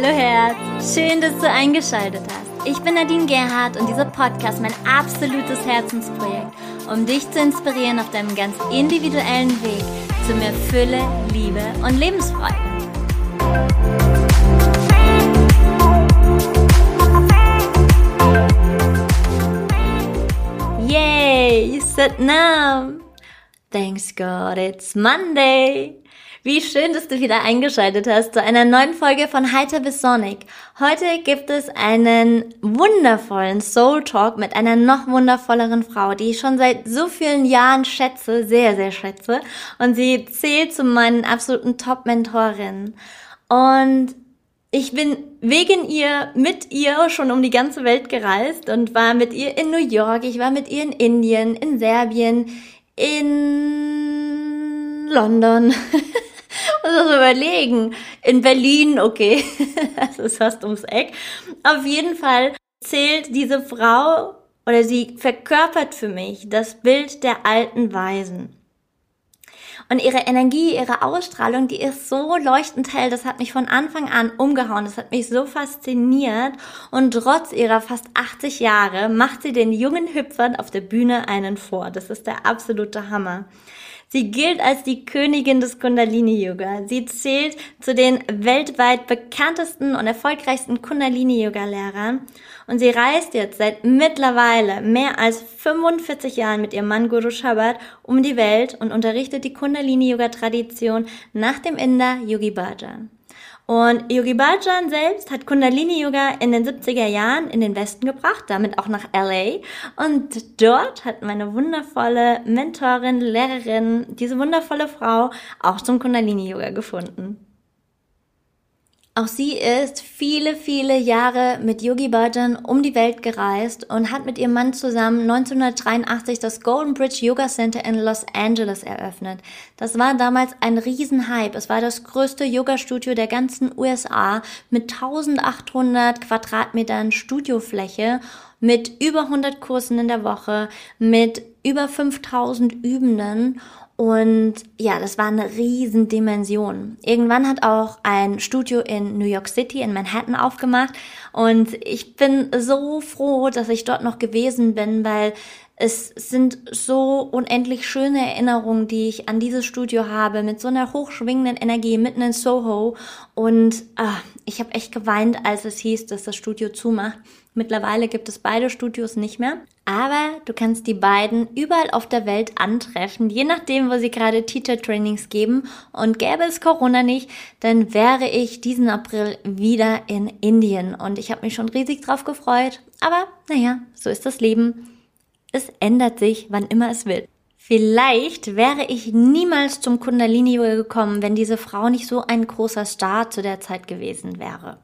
Hallo Herz, schön, dass du eingeschaltet hast. Ich bin Nadine Gerhardt und dieser Podcast mein absolutes Herzensprojekt, um dich zu inspirieren auf deinem ganz individuellen Weg zu mehr Fülle, Liebe und Lebensfreude. Yay, Satnam! Thanks God, it's Monday! Wie schön, dass du wieder eingeschaltet hast zu einer neuen Folge von Heiter bis Sonic. Heute gibt es einen wundervollen Soul Talk mit einer noch wundervolleren Frau, die ich schon seit so vielen Jahren schätze, sehr, sehr schätze. Und sie zählt zu meinen absoluten Top-Mentorinnen. Und ich bin wegen ihr, mit ihr schon um die ganze Welt gereist und war mit ihr in New York, ich war mit ihr in Indien, in Serbien, in London. das überlegen. In Berlin, okay, das ist fast ums Eck. Auf jeden Fall zählt diese Frau oder sie verkörpert für mich das Bild der alten Weisen. Und ihre Energie, ihre Ausstrahlung, die ist so leuchtend hell, das hat mich von Anfang an umgehauen, das hat mich so fasziniert. Und trotz ihrer fast 80 Jahre macht sie den jungen Hüpfern auf der Bühne einen vor. Das ist der absolute Hammer. Sie gilt als die Königin des Kundalini-Yoga. Sie zählt zu den weltweit bekanntesten und erfolgreichsten Kundalini-Yoga-Lehrern und sie reist jetzt seit mittlerweile mehr als 45 Jahren mit ihrem Mann Guru Shabbat um die Welt und unterrichtet die Kundalini-Yoga-Tradition nach dem Inder Yogi Bhajan. Und Yogi Bhajan selbst hat Kundalini Yoga in den 70er Jahren in den Westen gebracht, damit auch nach LA. Und dort hat meine wundervolle Mentorin, Lehrerin, diese wundervolle Frau auch zum Kundalini Yoga gefunden. Auch sie ist viele, viele Jahre mit Yogi Bhajan um die Welt gereist und hat mit ihrem Mann zusammen 1983 das Golden Bridge Yoga Center in Los Angeles eröffnet. Das war damals ein Riesenhype. Es war das größte Yoga-Studio der ganzen USA mit 1800 Quadratmetern Studiofläche, mit über 100 Kursen in der Woche, mit über 5000 Übenden und ja, das war eine Riesendimension. Irgendwann hat auch ein Studio in New York City, in Manhattan aufgemacht. Und ich bin so froh, dass ich dort noch gewesen bin, weil es sind so unendlich schöne Erinnerungen, die ich an dieses Studio habe, mit so einer hochschwingenden Energie mitten in Soho. Und ah, ich habe echt geweint, als es hieß, dass das Studio zumacht. Mittlerweile gibt es beide Studios nicht mehr. Aber du kannst die beiden überall auf der Welt antreffen, je nachdem, wo sie gerade Teacher-Trainings geben. Und gäbe es Corona nicht, dann wäre ich diesen April wieder in Indien. Und ich habe mich schon riesig drauf gefreut. Aber naja, so ist das Leben. Es ändert sich, wann immer es will. Vielleicht wäre ich niemals zum Kundalini Yoga gekommen, wenn diese Frau nicht so ein großer Star zu der Zeit gewesen wäre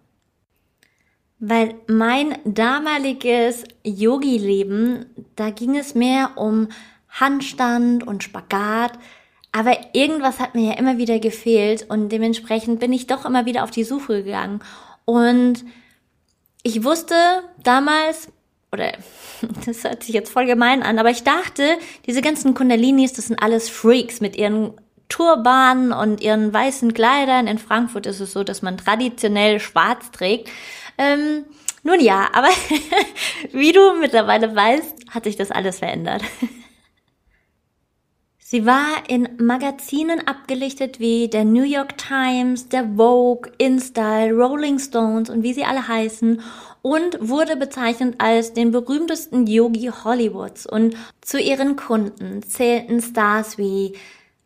weil mein damaliges Yogi-Leben, da ging es mehr um Handstand und Spagat, aber irgendwas hat mir ja immer wieder gefehlt und dementsprechend bin ich doch immer wieder auf die Suche gegangen. Und ich wusste damals, oder das hört sich jetzt voll gemein an, aber ich dachte, diese ganzen Kundalinis, das sind alles Freaks mit ihren Turbanen und ihren weißen Kleidern. In Frankfurt ist es so, dass man traditionell schwarz trägt. Ähm, nun ja, aber wie du mittlerweile weißt, hat sich das alles verändert. Sie war in Magazinen abgelichtet wie der New York Times, der Vogue, InStyle, Rolling Stones und wie sie alle heißen und wurde bezeichnet als den berühmtesten Yogi Hollywoods. Und zu ihren Kunden zählten Stars wie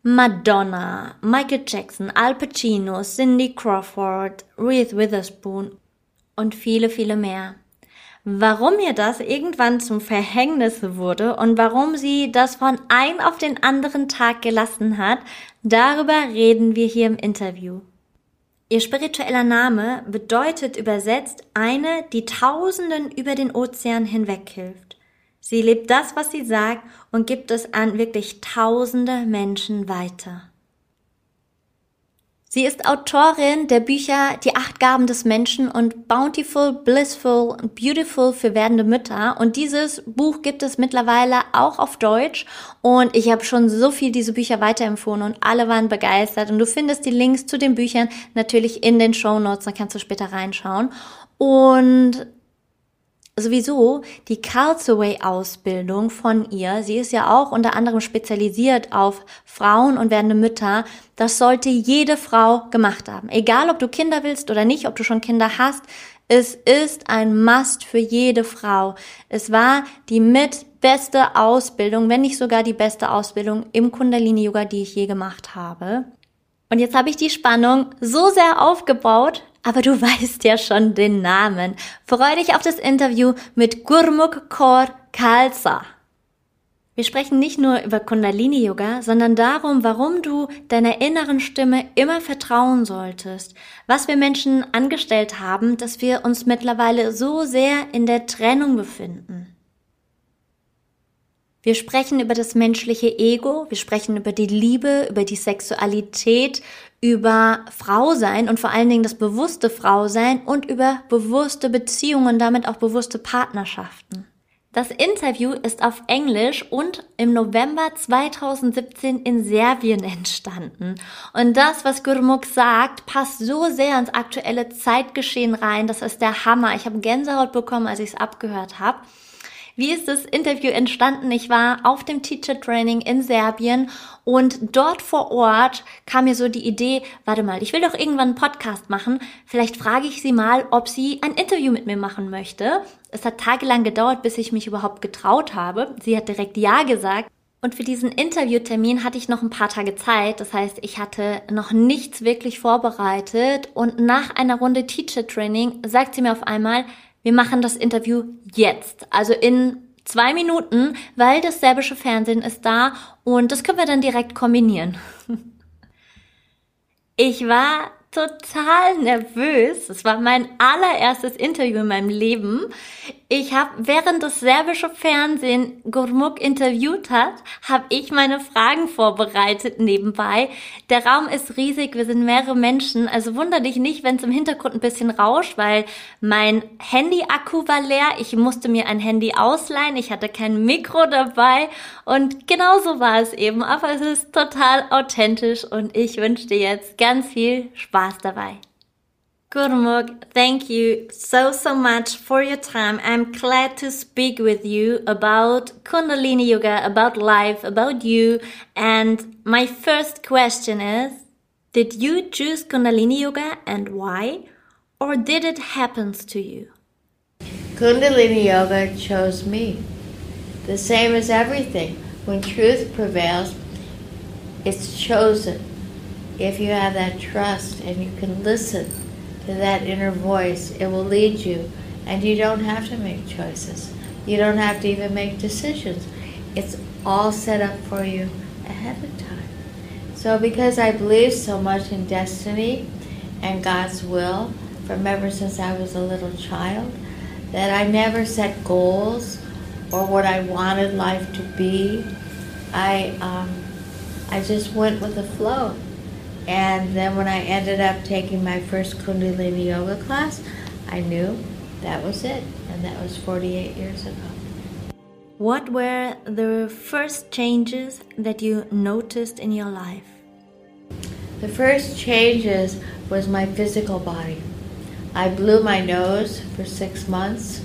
Madonna, Michael Jackson, Al Pacino, Cindy Crawford, Reese Witherspoon und viele, viele mehr. Warum ihr das irgendwann zum Verhängnis wurde und warum sie das von ein auf den anderen Tag gelassen hat, darüber reden wir hier im Interview. Ihr spiritueller Name bedeutet übersetzt eine, die Tausenden über den Ozean hinweg hilft. Sie lebt das, was sie sagt und gibt es an wirklich tausende Menschen weiter. Sie ist Autorin der Bücher Die acht Gaben des Menschen und Bountiful, Blissful und Beautiful für werdende Mütter. Und dieses Buch gibt es mittlerweile auch auf Deutsch. Und ich habe schon so viel diese Bücher weiterempfohlen und alle waren begeistert. Und du findest die Links zu den Büchern natürlich in den Show Notes, dann kannst du später reinschauen. Und sowieso die Carlsaway-Ausbildung von ihr. Sie ist ja auch unter anderem spezialisiert auf Frauen und werdende Mütter. Das sollte jede Frau gemacht haben. Egal, ob du Kinder willst oder nicht, ob du schon Kinder hast. Es ist ein Must für jede Frau. Es war die mit beste Ausbildung, wenn nicht sogar die beste Ausbildung im Kundalini Yoga, die ich je gemacht habe. Und jetzt habe ich die Spannung so sehr aufgebaut, aber du weißt ja schon den Namen. Freue dich auf das Interview mit Gurmukh Kaur Khalsa. Wir sprechen nicht nur über Kundalini Yoga, sondern darum, warum du deiner inneren Stimme immer vertrauen solltest. Was wir Menschen angestellt haben, dass wir uns mittlerweile so sehr in der Trennung befinden. Wir sprechen über das menschliche Ego, wir sprechen über die Liebe, über die Sexualität, über Frau sein und vor allen Dingen das bewusste Frau sein und über bewusste Beziehungen, damit auch bewusste Partnerschaften. Das Interview ist auf Englisch und im November 2017 in Serbien entstanden. Und das, was Gurmuk sagt, passt so sehr ins aktuelle Zeitgeschehen rein. Das ist der Hammer. Ich habe Gänsehaut bekommen, als ich es abgehört habe. Wie ist das Interview entstanden? Ich war auf dem Teacher Training in Serbien und dort vor Ort kam mir so die Idee, warte mal, ich will doch irgendwann einen Podcast machen. Vielleicht frage ich sie mal, ob sie ein Interview mit mir machen möchte. Es hat tagelang gedauert, bis ich mich überhaupt getraut habe. Sie hat direkt Ja gesagt. Und für diesen Interviewtermin hatte ich noch ein paar Tage Zeit. Das heißt, ich hatte noch nichts wirklich vorbereitet. Und nach einer Runde Teacher Training sagt sie mir auf einmal, wir machen das Interview jetzt, also in zwei Minuten, weil das serbische Fernsehen ist da und das können wir dann direkt kombinieren. Ich war total nervös. Es war mein allererstes Interview in meinem Leben. Ich habe, während das serbische Fernsehen Gurmuk interviewt hat, habe ich meine Fragen vorbereitet nebenbei. Der Raum ist riesig, wir sind mehrere Menschen, also wunder dich nicht, wenn es im Hintergrund ein bisschen rauscht, weil mein Handy-Akku war leer. Ich musste mir ein Handy ausleihen, ich hatte kein Mikro dabei und genauso war es eben. Aber es ist total authentisch und ich wünsche dir jetzt ganz viel Spaß dabei. Gurmukh, thank you so, so much for your time. I'm glad to speak with you about Kundalini Yoga, about life, about you. And my first question is, did you choose Kundalini Yoga and why? Or did it happen to you? Kundalini Yoga chose me. The same as everything. When truth prevails, it's chosen. If you have that trust and you can listen to that inner voice. It will lead you, and you don't have to make choices. You don't have to even make decisions. It's all set up for you ahead of time. So, because I believe so much in destiny and God's will from ever since I was a little child, that I never set goals or what I wanted life to be. I um, I just went with the flow. And then when I ended up taking my first Kundalini yoga class, I knew that was it. And that was 48 years ago. What were the first changes that you noticed in your life? The first changes was my physical body. I blew my nose for six months.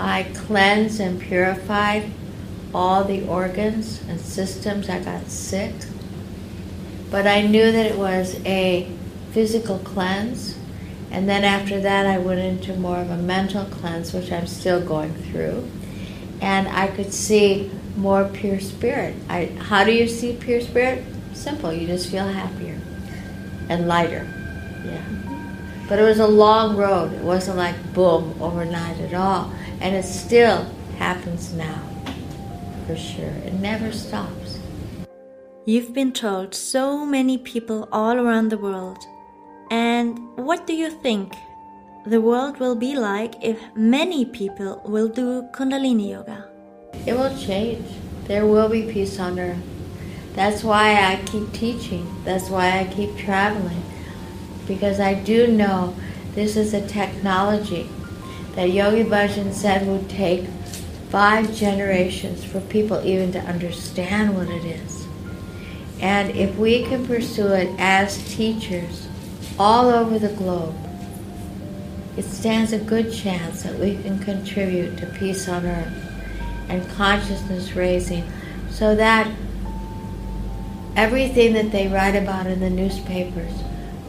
I cleansed and purified all the organs and systems. I got sick. But I knew that it was a physical cleanse. And then after that, I went into more of a mental cleanse, which I'm still going through. And I could see more pure spirit. I, how do you see pure spirit? Simple. You just feel happier and lighter. Yeah. But it was a long road. It wasn't like boom overnight at all. And it still happens now, for sure. It never stops. You've been told so many people all around the world. And what do you think the world will be like if many people will do Kundalini Yoga? It will change. There will be peace on earth. That's why I keep teaching. That's why I keep traveling. because I do know this is a technology that Yogi Bhajan said would take five generations for people even to understand what it is. And if we can pursue it as teachers all over the globe, it stands a good chance that we can contribute to peace on earth and consciousness raising so that everything that they write about in the newspapers,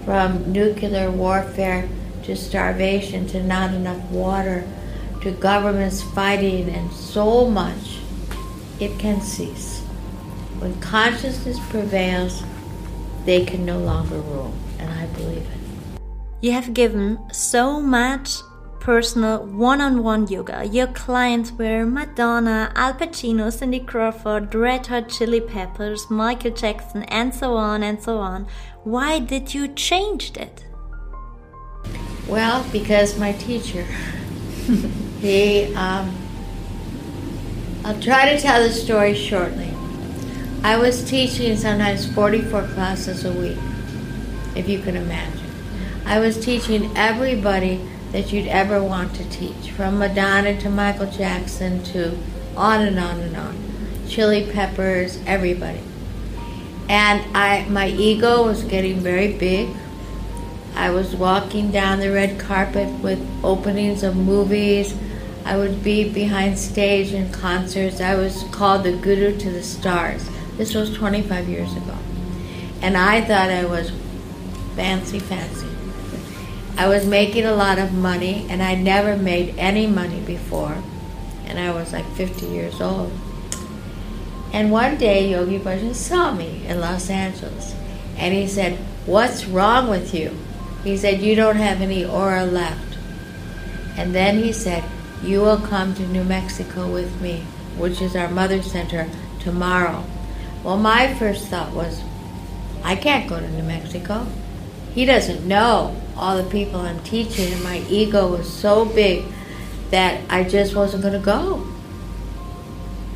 from nuclear warfare to starvation to not enough water to governments fighting and so much, it can cease. When consciousness prevails, they can no longer rule, and I believe it. You have given so much personal one-on-one yoga. Your clients were Madonna, Al Pacino, Cindy Crawford, Red Hot Chili Peppers, Michael Jackson, and so on and so on. Why did you change it? Well, because my teacher, he, um, I'll try to tell the story shortly. I was teaching sometimes 44 classes a week, if you can imagine. I was teaching everybody that you'd ever want to teach, from Madonna to Michael Jackson to on and on and on. Chili Peppers, everybody. And I my ego was getting very big. I was walking down the red carpet with openings of movies. I would be behind stage in concerts. I was called the guru to the stars. This was 25 years ago. And I thought I was fancy, fancy. I was making a lot of money, and I never made any money before, and I was like 50 years old. And one day, Yogi Bhajan saw me in Los Angeles, and he said, What's wrong with you? He said, You don't have any aura left. And then he said, You will come to New Mexico with me, which is our mother center, tomorrow. Well, my first thought was, I can't go to New Mexico. He doesn't know all the people I'm teaching, and my ego was so big that I just wasn't going to go.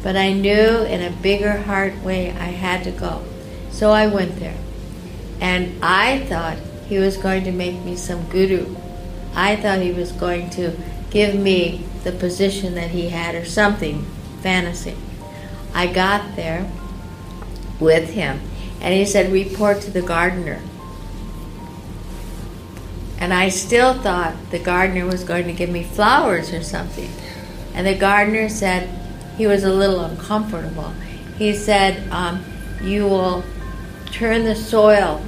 But I knew in a bigger heart way I had to go. So I went there. And I thought he was going to make me some guru. I thought he was going to give me the position that he had or something, fantasy. I got there with him, and he said, Report to the gardener. And I still thought the gardener was going to give me flowers or something. And the gardener said, he was a little uncomfortable. He said, um, You will turn the soil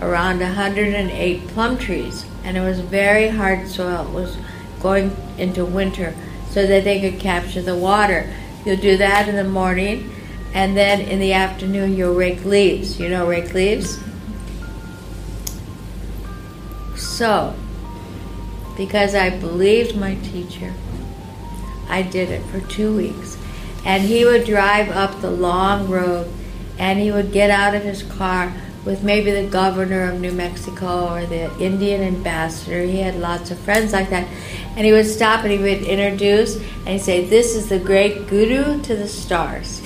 around 108 plum trees. And it was very hard soil. It was going into winter so that they could capture the water. You'll do that in the morning, and then in the afternoon, you'll rake leaves. You know, rake leaves? So, because I believed my teacher, I did it for two weeks. And he would drive up the long road and he would get out of his car with maybe the governor of New Mexico or the Indian ambassador. He had lots of friends like that. And he would stop and he would introduce and he'd say, This is the great guru to the stars.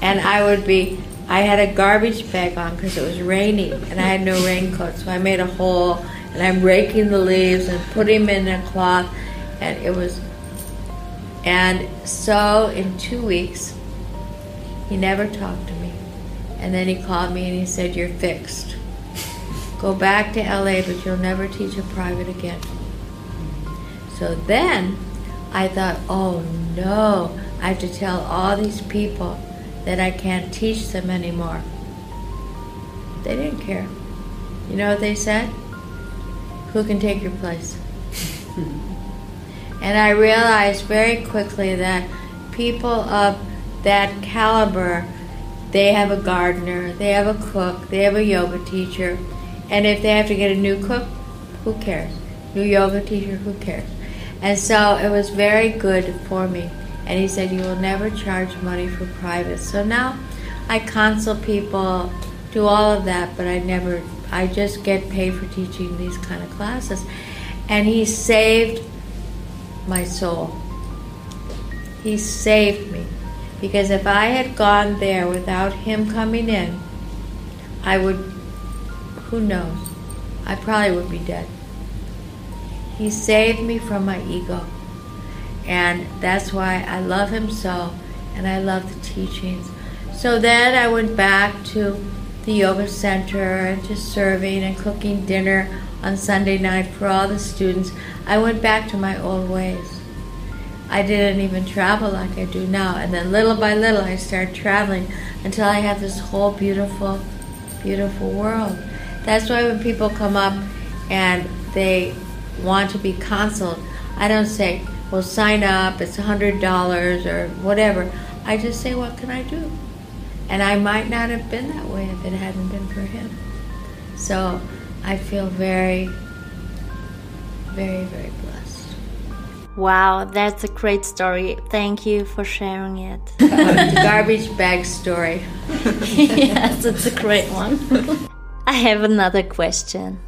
And I would be, I had a garbage bag on because it was raining and I had no raincoat. So I made a hole and I'm raking the leaves and putting them in a cloth. And it was, and so in two weeks, he never talked to me. And then he called me and he said, You're fixed. Go back to LA, but you'll never teach a private again. So then I thought, Oh no, I have to tell all these people that I can't teach them anymore. They didn't care. You know what they said? Who can take your place? and I realized very quickly that people of that caliber they have a gardener, they have a cook, they have a yoga teacher, and if they have to get a new cook, who cares? New yoga teacher, who cares? And so it was very good for me. And he said, You will never charge money for private. So now I counsel people, do all of that, but I never, I just get paid for teaching these kind of classes. And he saved my soul. He saved me. Because if I had gone there without him coming in, I would, who knows? I probably would be dead. He saved me from my ego. And that's why I love him so, and I love the teachings. So then I went back to the yoga center and to serving and cooking dinner on Sunday night for all the students. I went back to my old ways. I didn't even travel like I do now. And then little by little, I started traveling until I had this whole beautiful, beautiful world. That's why when people come up and they want to be counseled, I don't say, well, sign up, it's $100 or whatever. I just say, what can I do? And I might not have been that way if it hadn't been for him. So I feel very, very, very blessed. Wow, that's a great story. Thank you for sharing it. the garbage bag story. yes, it's a great one. I have another question.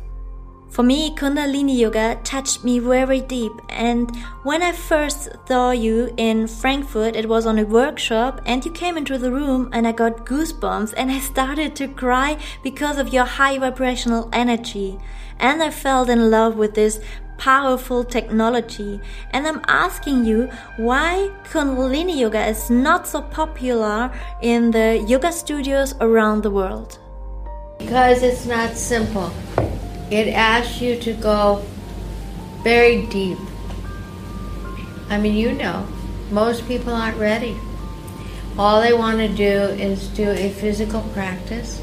For me, Kundalini Yoga touched me very deep. And when I first saw you in Frankfurt, it was on a workshop, and you came into the room, and I got goosebumps, and I started to cry because of your high vibrational energy. And I felt in love with this powerful technology. And I'm asking you why Kundalini Yoga is not so popular in the yoga studios around the world. Because it's not simple it asks you to go very deep. I mean, you know, most people aren't ready. All they want to do is do a physical practice,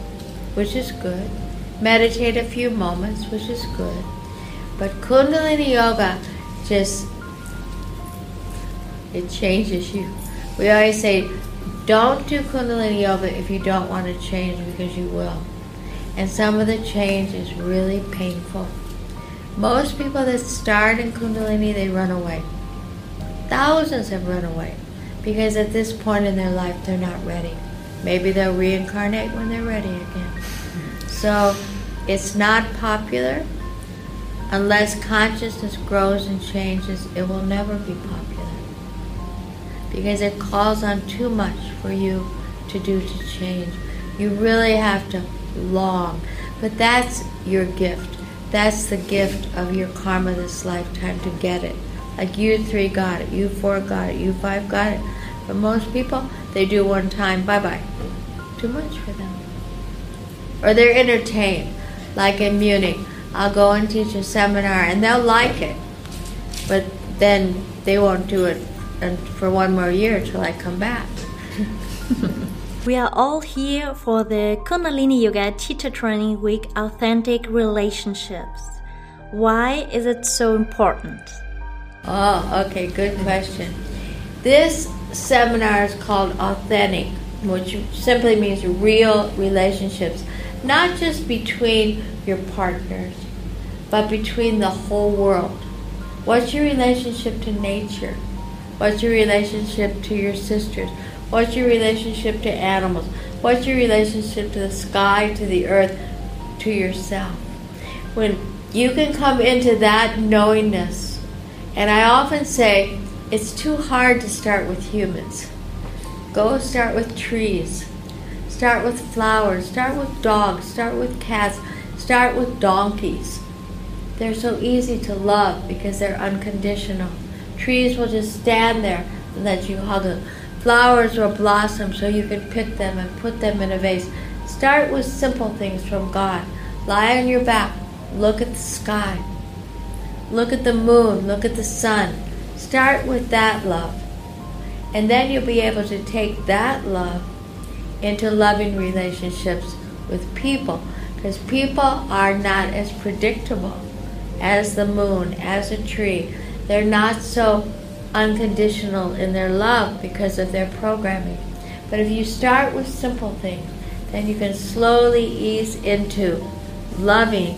which is good, meditate a few moments, which is good. But Kundalini Yoga just, it changes you. We always say, don't do Kundalini Yoga if you don't want to change because you will and some of the change is really painful. Most people that start in Kundalini, they run away. Thousands have run away because at this point in their life, they're not ready. Maybe they'll reincarnate when they're ready again. So it's not popular. Unless consciousness grows and changes, it will never be popular. Because it calls on too much for you to do to change. You really have to long. But that's your gift. That's the gift of your karma this lifetime to get it. Like you three got it, you four got it, you five got it. But most people, they do one time, bye bye. Too much for them. Or they're entertained. Like in Munich, I'll go and teach a seminar and they'll like it. But then they won't do it and for one more year till I come back. We are all here for the Kundalini Yoga Teacher Training Week Authentic Relationships. Why is it so important? Oh, okay, good question. This seminar is called Authentic, which simply means real relationships, not just between your partners, but between the whole world. What's your relationship to nature? What's your relationship to your sisters? What's your relationship to animals? What's your relationship to the sky, to the earth, to yourself? When you can come into that knowingness, and I often say it's too hard to start with humans. Go start with trees, start with flowers, start with dogs, start with cats, start with donkeys. They're so easy to love because they're unconditional. Trees will just stand there and let you hug them. Flowers or blossom so you can pick them and put them in a vase. Start with simple things from God. Lie on your back. Look at the sky. Look at the moon. Look at the sun. Start with that love. And then you'll be able to take that love into loving relationships with people. Because people are not as predictable as the moon, as a tree. They're not so unconditional in their love because of their programming. But if you start with simple things, then you can slowly ease into loving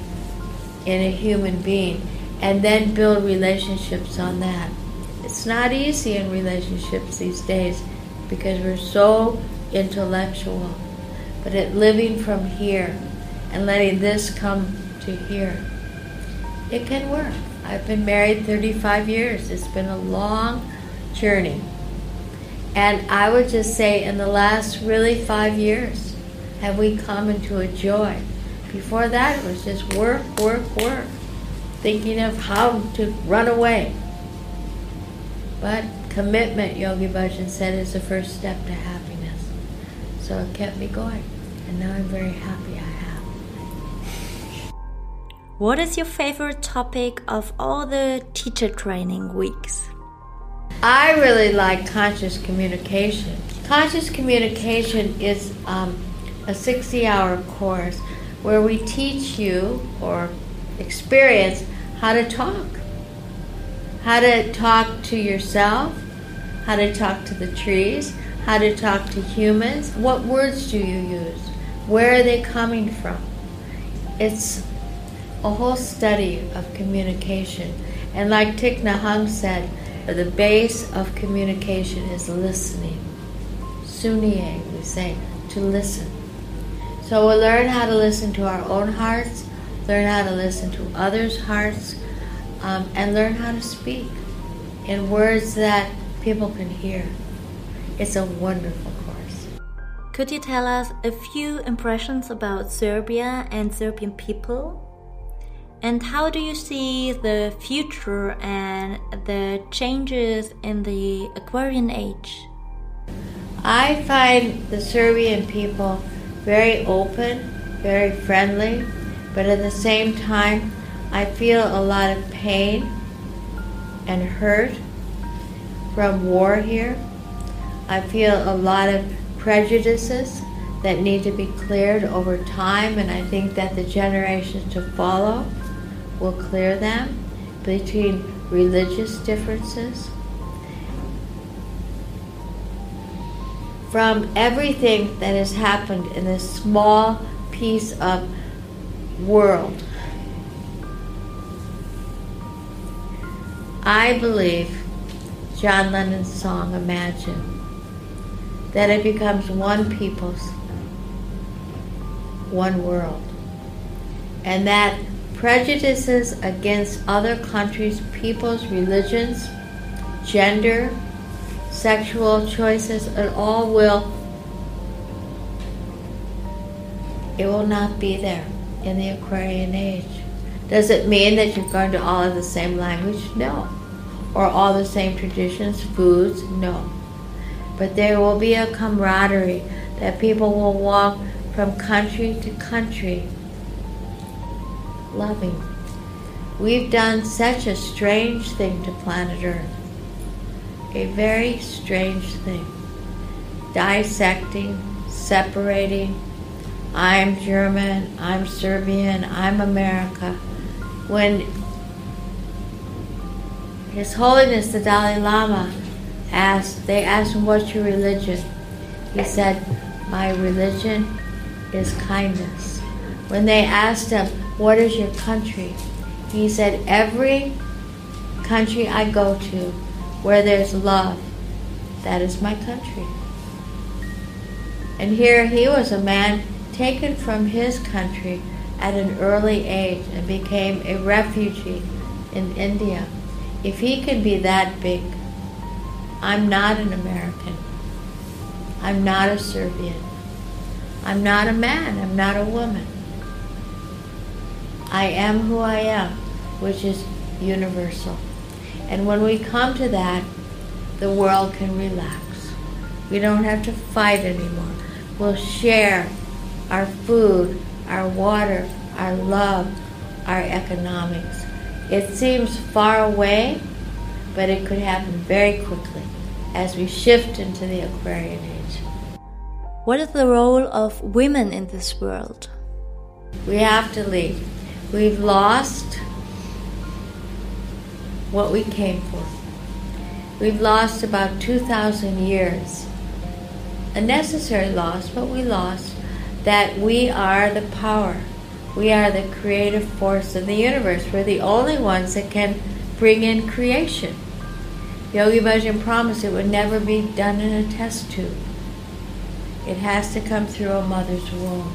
in a human being and then build relationships on that. It's not easy in relationships these days because we're so intellectual. But at living from here and letting this come to here, it can work. I've been married 35 years. It's been a long journey. And I would just say, in the last really five years, have we come into a joy? Before that, it was just work, work, work, thinking of how to run away. But commitment, Yogi Bhajan said, is the first step to happiness. So it kept me going. And now I'm very happy I. What is your favorite topic of all the teacher training weeks? I really like conscious communication. Conscious communication is um, a 60 hour course where we teach you or experience how to talk. How to talk to yourself, how to talk to the trees, how to talk to humans. What words do you use? Where are they coming from? It's a whole study of communication. And like Thich Nhat Hanh said, the base of communication is listening. Sunye, we say, to listen. So we'll learn how to listen to our own hearts, learn how to listen to others' hearts, um, and learn how to speak in words that people can hear. It's a wonderful course. Could you tell us a few impressions about Serbia and Serbian people? And how do you see the future and the changes in the Aquarian age? I find the Serbian people very open, very friendly, but at the same time, I feel a lot of pain and hurt from war here. I feel a lot of prejudices that need to be cleared over time, and I think that the generations to follow will clear them between religious differences. From everything that has happened in this small piece of world, I believe John Lennon's song Imagine that it becomes one people's, one world. And that prejudices against other countries, peoples, religions, gender, sexual choices, it all will it will not be there in the Aquarian age. Does it mean that you're going to all have the same language? No. Or all the same traditions, foods? No. But there will be a camaraderie that people will walk from country to country loving. We've done such a strange thing to planet Earth. A very strange thing. Dissecting, separating. I'm German, I'm Serbian, I'm America. When His Holiness the Dalai Lama asked, they asked him, What's your religion? He said, My religion is kindness. When they asked him, what is your country? He said, Every country I go to where there's love, that is my country. And here he was a man taken from his country at an early age and became a refugee in India. If he can be that big, I'm not an American. I'm not a Serbian. I'm not a man. I'm not a woman. I am who I am, which is universal. And when we come to that, the world can relax. We don't have to fight anymore. We'll share our food, our water, our love, our economics. It seems far away, but it could happen very quickly as we shift into the Aquarian age. What is the role of women in this world? We have to lead. We've lost what we came for. We've lost about 2,000 years. A necessary loss, but we lost that we are the power. We are the creative force of the universe. We're the only ones that can bring in creation. Yogi Bhajan promised it would never be done in a test tube. It has to come through a mother's womb.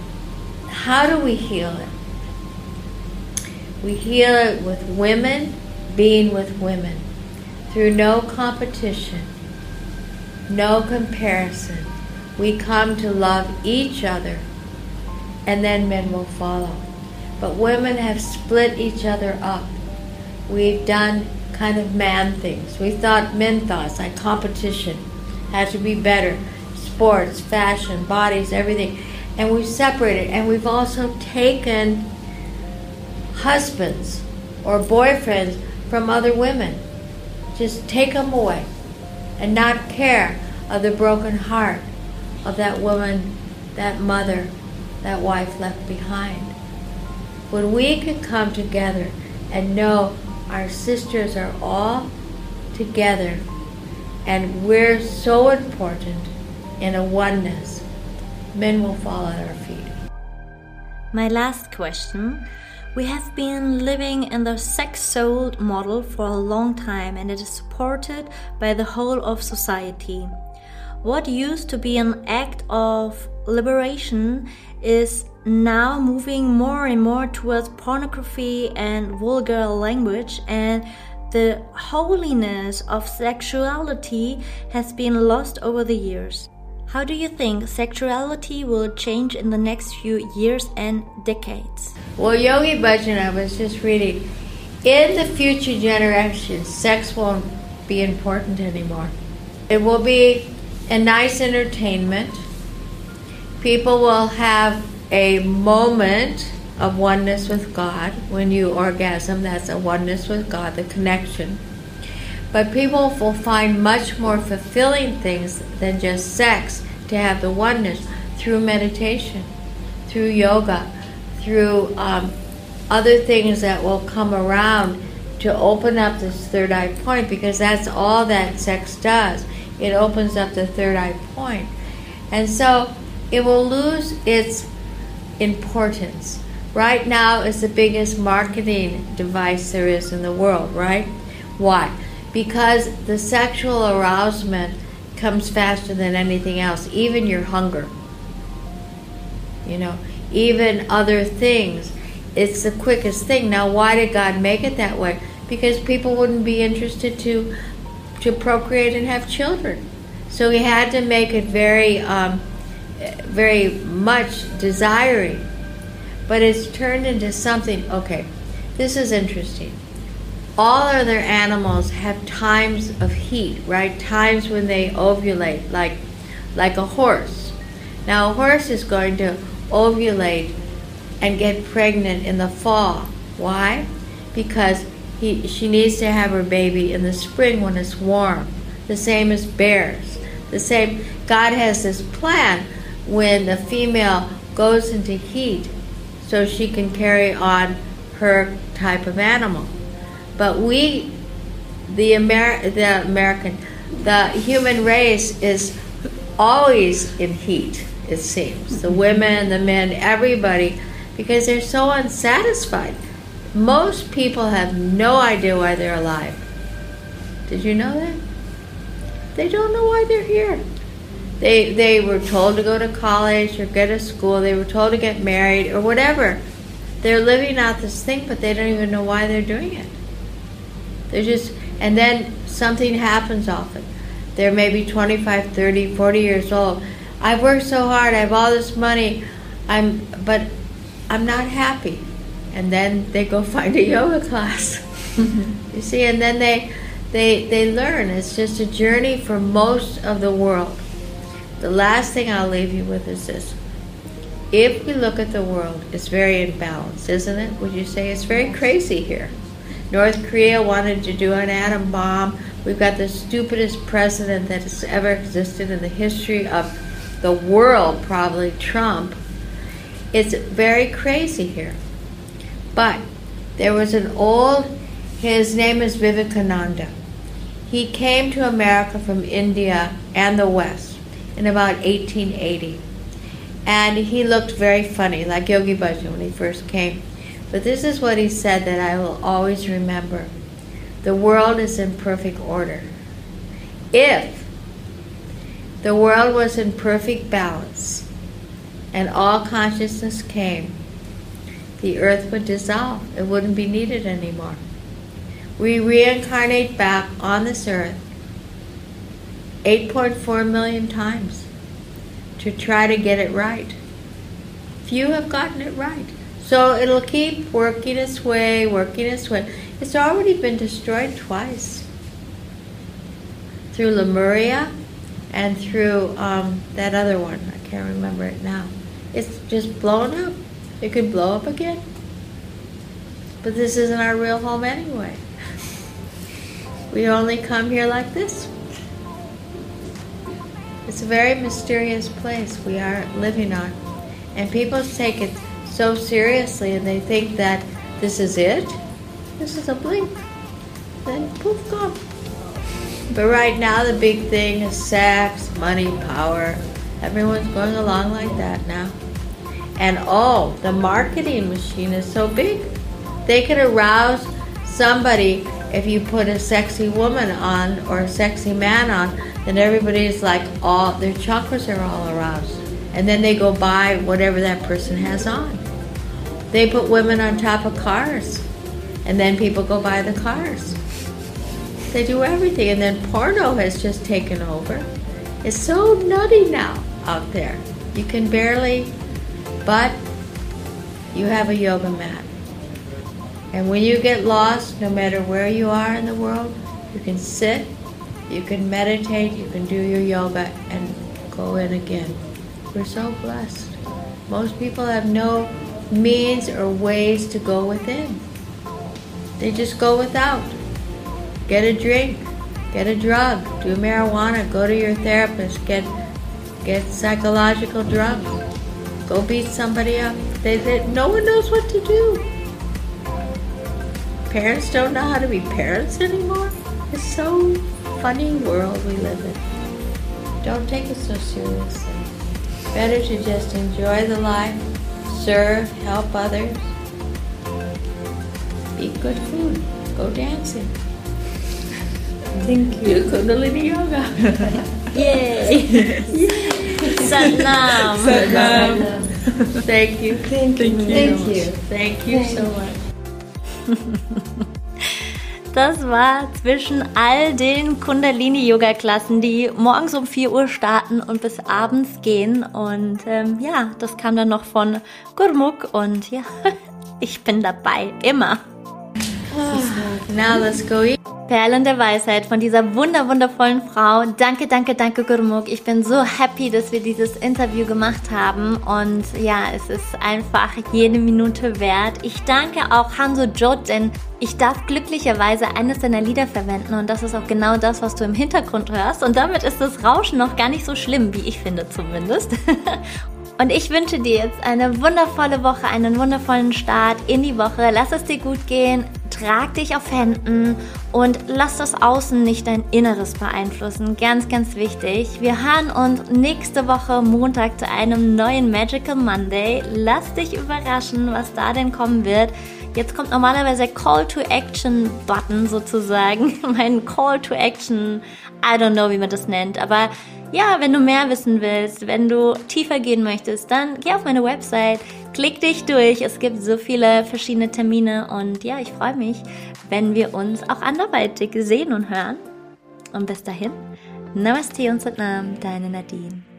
How do we heal it? We heal it with women being with women through no competition, no comparison. We come to love each other and then men will follow. But women have split each other up. We've done kind of man things. We thought men thoughts like competition had to be better, sports, fashion, bodies, everything. And we've separated. And we've also taken husbands or boyfriends from other women. Just take them away and not care of the broken heart of that woman, that mother, that wife left behind. When we can come together and know our sisters are all together and we're so important in a oneness, men will fall at our feet. My last question. We have been living in the sex sold model for a long time and it is supported by the whole of society. What used to be an act of liberation is now moving more and more towards pornography and vulgar language and the holiness of sexuality has been lost over the years. How do you think sexuality will change in the next few years and decades? Well, Yogi Bhajan, I was just reading, in the future generations, sex won't be important anymore. It will be a nice entertainment. People will have a moment of oneness with God. When you orgasm, that's a oneness with God, the connection. But people will find much more fulfilling things than just sex to have the oneness through meditation, through yoga, through um, other things that will come around to open up this third eye point because that's all that sex does. It opens up the third eye point. And so it will lose its importance. Right now is the biggest marketing device there is in the world, right? Why? Because the sexual arousement comes faster than anything else, even your hunger. You know, even other things. It's the quickest thing. Now, why did God make it that way? Because people wouldn't be interested to to procreate and have children. So he had to make it very, um, very much desiring. But it's turned into something. Okay, this is interesting all other animals have times of heat, right? Times when they ovulate, like like a horse. Now a horse is going to ovulate and get pregnant in the fall. Why? Because he, she needs to have her baby in the spring when it's warm. The same as bears. The same. God has this plan when the female goes into heat so she can carry on her type of animal. But we, the, Amer- the American, the human race is always in heat, it seems. The women, the men, everybody, because they're so unsatisfied. Most people have no idea why they're alive. Did you know that? They don't know why they're here. They, they were told to go to college or get a school. They were told to get married or whatever. They're living out this thing, but they don't even know why they're doing it. They're just, and then something happens often. They're maybe 25, 30, 40 years old. I've worked so hard, I have all this money, I'm, but I'm not happy. And then they go find a yoga class. you see, and then they, they, they learn. It's just a journey for most of the world. The last thing I'll leave you with is this. If we look at the world, it's very imbalanced, isn't it? Would you say it's very crazy here? North Korea wanted to do an atom bomb. We've got the stupidest president that has ever existed in the history of the world, probably Trump. It's very crazy here. But there was an old, his name is Vivekananda. He came to America from India and the West in about 1880. And he looked very funny, like Yogi Bhajan when he first came. But this is what he said that I will always remember the world is in perfect order. If the world was in perfect balance and all consciousness came, the earth would dissolve. It wouldn't be needed anymore. We reincarnate back on this earth 8.4 million times to try to get it right. Few have gotten it right. So it'll keep working its way, working its way. It's already been destroyed twice through Lemuria and through um, that other one. I can't remember it now. It's just blown up. It could blow up again. But this isn't our real home anyway. We only come here like this. It's a very mysterious place we are living on. And people take it so seriously and they think that this is it. This is a blink. Then poof, gone. But right now, the big thing is sex, money, power. Everyone's going along like that now. And oh, the marketing machine is so big. They can arouse somebody if you put a sexy woman on or a sexy man on, then everybody's like all their chakras are all aroused. And then they go buy whatever that person has on. They put women on top of cars. And then people go buy the cars. They do everything. And then porno has just taken over. It's so nutty now out there. You can barely, but you have a yoga mat. And when you get lost, no matter where you are in the world, you can sit, you can meditate, you can do your yoga and go in again. We're so blessed. Most people have no means or ways to go within. They just go without. Get a drink, get a drug, do marijuana, go to your therapist, get get psychological drugs, go beat somebody up. They, they, no one knows what to do parents don't know how to be parents anymore. It's so funny world we live in. Don't take it so seriously. Better to just enjoy the life, serve, help others, eat good food, go dancing. Thank you. Do Kundalini yoga. Yay! Satnam. Satnam. Thank you. Thank you. Thank you. Thank you so much. Das war zwischen all den Kundalini-Yoga-Klassen, die morgens um 4 Uhr starten und bis abends gehen. Und ähm, ja, das kam dann noch von Gurmuk und ja, ich bin dabei, immer. Now let's go eat. Perlen der Weisheit von dieser wunder wundervollen Frau. Danke, danke, danke Gurmuk. Ich bin so happy, dass wir dieses Interview gemacht haben und ja, es ist einfach jede Minute wert. Ich danke auch Hanso Jod, denn ich darf glücklicherweise eines deiner Lieder verwenden und das ist auch genau das, was du im Hintergrund hörst und damit ist das Rauschen noch gar nicht so schlimm, wie ich finde zumindest. Und ich wünsche dir jetzt eine wundervolle Woche, einen wundervollen Start in die Woche. Lass es dir gut gehen, trag dich auf Händen und lass das Außen nicht dein Inneres beeinflussen. Ganz, ganz wichtig. Wir hören uns nächste Woche Montag zu einem neuen Magical Monday. Lass dich überraschen, was da denn kommen wird. Jetzt kommt normalerweise Call to Action Button sozusagen. mein Call to Action, I don't know, wie man das nennt, aber ja, wenn du mehr wissen willst, wenn du tiefer gehen möchtest, dann geh auf meine Website, klick dich durch. Es gibt so viele verschiedene Termine und ja, ich freue mich, wenn wir uns auch anderweitig sehen und hören. Und bis dahin, Namaste und Satnam, deine Nadine.